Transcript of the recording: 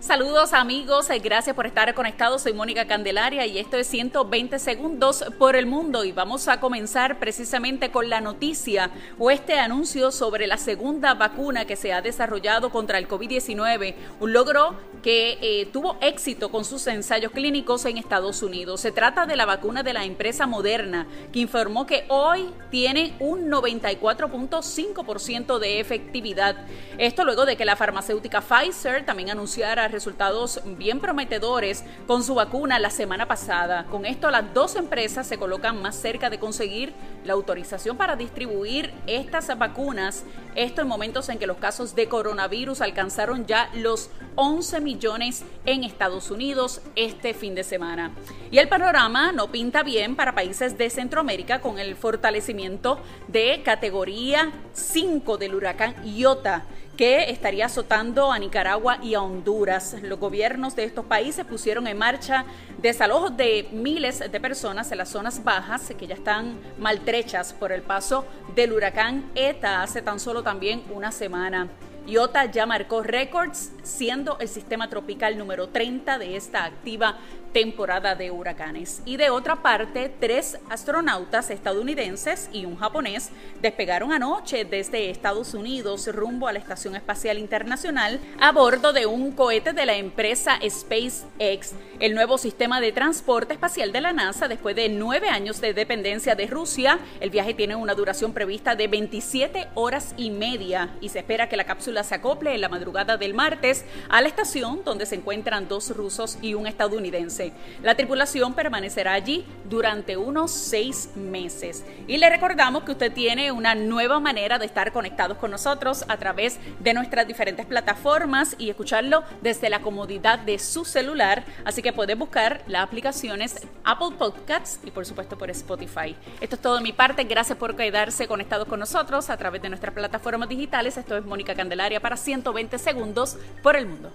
Saludos amigos, eh, gracias por estar conectados. Soy Mónica Candelaria y esto es 120 segundos por el mundo y vamos a comenzar precisamente con la noticia o este anuncio sobre la segunda vacuna que se ha desarrollado contra el COVID-19, un logro que eh, tuvo éxito con sus ensayos clínicos en Estados Unidos. Se trata de la vacuna de la empresa Moderna, que informó que hoy tiene un 94.5% de efectividad. Esto luego de que la farmacéutica Pfizer también anunciara resultados bien prometedores con su vacuna la semana pasada. Con esto las dos empresas se colocan más cerca de conseguir la autorización para distribuir estas vacunas. Esto en momentos en que los casos de coronavirus alcanzaron ya los 11 millones en Estados Unidos este fin de semana. Y el panorama no pinta bien para países de Centroamérica con el fortalecimiento de categoría 5 del huracán Iota que estaría azotando a Nicaragua y a Honduras. Los gobiernos de estos países pusieron en marcha desalojos de miles de personas en las zonas bajas que ya están maltrechas por el paso del huracán ETA hace tan solo también una semana. Iota ya marcó récords, siendo el sistema tropical número 30 de esta activa temporada de huracanes. Y de otra parte, tres astronautas estadounidenses y un japonés despegaron anoche desde Estados Unidos rumbo a la Estación Espacial Internacional a bordo de un cohete de la empresa SpaceX, el nuevo sistema de transporte espacial de la NASA después de nueve años de dependencia de Rusia. El viaje tiene una duración prevista de 27 horas y media y se espera que la cápsula se acople en la madrugada del martes a la estación donde se encuentran dos rusos y un estadounidense. La tripulación permanecerá allí durante unos seis meses. Y le recordamos que usted tiene una nueva manera de estar conectados con nosotros a través de nuestras diferentes plataformas y escucharlo desde la comodidad de su celular. Así que puede buscar las aplicaciones Apple Podcasts y por supuesto por Spotify. Esto es todo de mi parte. Gracias por quedarse conectados con nosotros a través de nuestras plataformas digitales. Esto es Mónica Candelaria para 120 segundos por el mundo.